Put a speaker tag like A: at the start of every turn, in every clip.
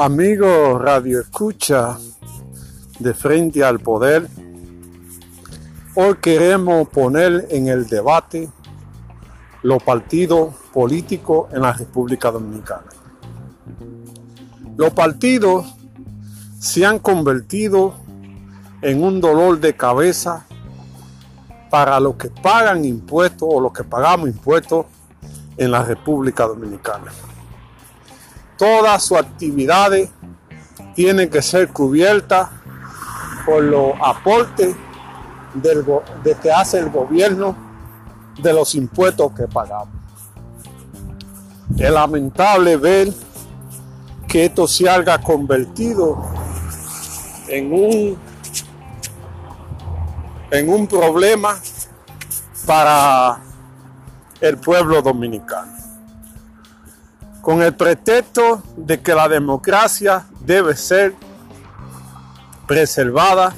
A: Amigo Radio Escucha de Frente al Poder, hoy queremos poner en el debate los partidos políticos en la República Dominicana. Los partidos se han convertido en un dolor de cabeza para los que pagan impuestos o los que pagamos impuestos en la República Dominicana. Todas sus actividades tienen que ser cubiertas por los aportes de que hace el gobierno de los impuestos que pagamos. Es lamentable ver que esto se haya convertido en un, en un problema para el pueblo dominicano. Con el pretexto de que la democracia debe ser preservada,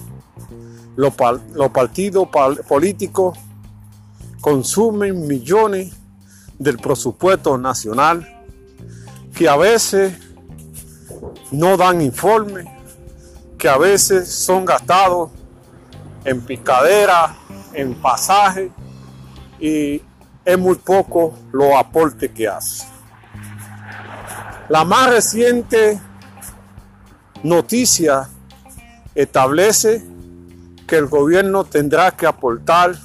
A: los, partidos políticos consumen millones del presupuesto nacional que a veces no dan informe, que a veces son gastados en picadera, en pasaje y es muy poco los aportes que hace. La más reciente noticia establece que el gobierno tendrá que aportar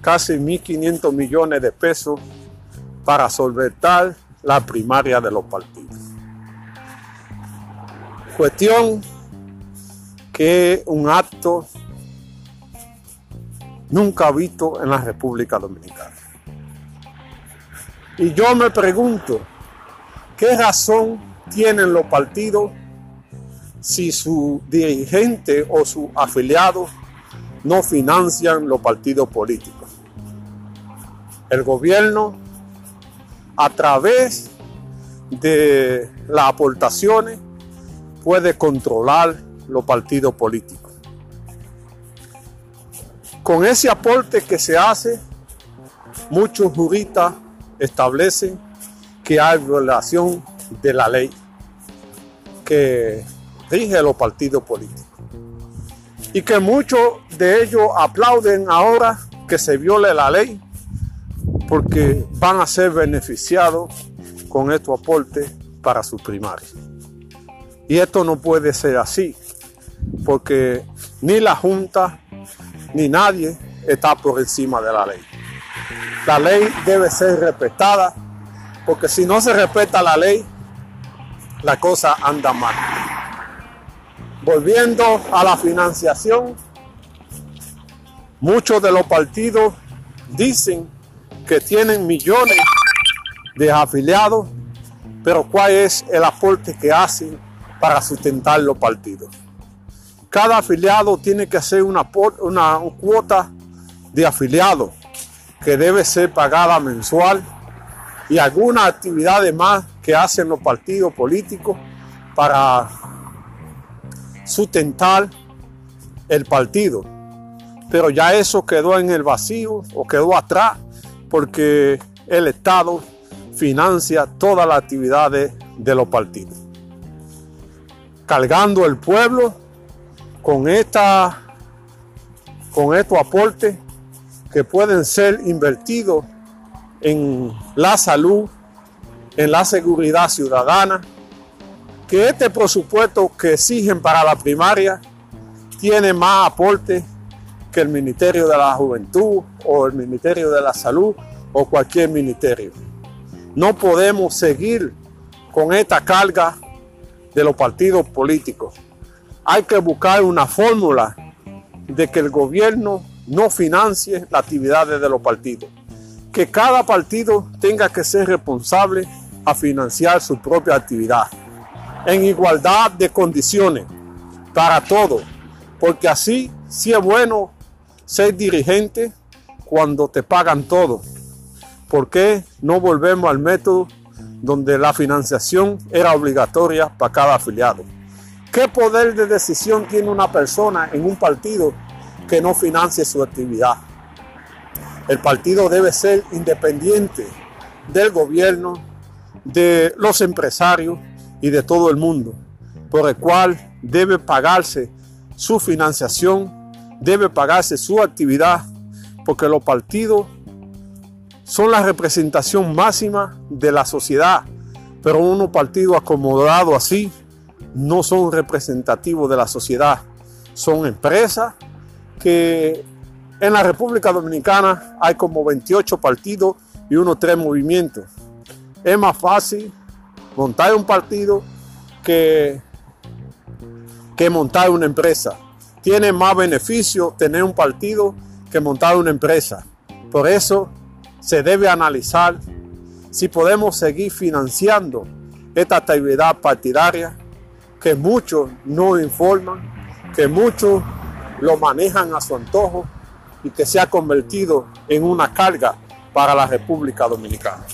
A: casi 1.500 millones de pesos para solventar la primaria de los partidos. Cuestión que un acto nunca visto en la República Dominicana. Y yo me pregunto, ¿qué razón tienen los partidos si su dirigente o su afiliado no financian los partidos políticos? El gobierno, a través de las aportaciones, puede controlar los partidos políticos. Con ese aporte que se hace, muchos juristas establecen que hay violación de la ley que rige los partidos políticos. Y que muchos de ellos aplauden ahora que se viole la ley porque van a ser beneficiados con estos aportes para sus primarios. Y esto no puede ser así, porque ni la Junta ni nadie está por encima de la ley. La ley debe ser respetada, porque si no se respeta la ley, la cosa anda mal. Volviendo a la financiación, muchos de los partidos dicen que tienen millones de afiliados, pero ¿cuál es el aporte que hacen para sustentar los partidos? Cada afiliado tiene que hacer una, una cuota de afiliados que debe ser pagada mensual y algunas actividades más que hacen los partidos políticos para sustentar el partido. Pero ya eso quedó en el vacío o quedó atrás porque el Estado financia todas las actividades de los partidos. Cargando el pueblo con, esta, con estos aportes que pueden ser invertidos en la salud, en la seguridad ciudadana, que este presupuesto que exigen para la primaria tiene más aporte que el Ministerio de la Juventud o el Ministerio de la Salud o cualquier ministerio. No podemos seguir con esta carga de los partidos políticos. Hay que buscar una fórmula de que el gobierno no financie las actividades de los partidos. Que cada partido tenga que ser responsable a financiar su propia actividad en igualdad de condiciones para todos, porque así sí es bueno ser dirigente cuando te pagan todo. ¿Por qué no volvemos al método donde la financiación era obligatoria para cada afiliado? ¿Qué poder de decisión tiene una persona en un partido que no financie su actividad? El partido debe ser independiente del gobierno, de los empresarios y de todo el mundo, por el cual debe pagarse su financiación, debe pagarse su actividad, porque los partidos son la representación máxima de la sociedad, pero unos partidos acomodados así no son representativos de la sociedad, son empresas que en la República Dominicana hay como 28 partidos y unos tres movimientos. Es más fácil montar un partido que, que montar una empresa. Tiene más beneficio tener un partido que montar una empresa. Por eso se debe analizar si podemos seguir financiando esta actividad partidaria que muchos no informan, que muchos lo manejan a su antojo y que se ha convertido en una carga para la República Dominicana.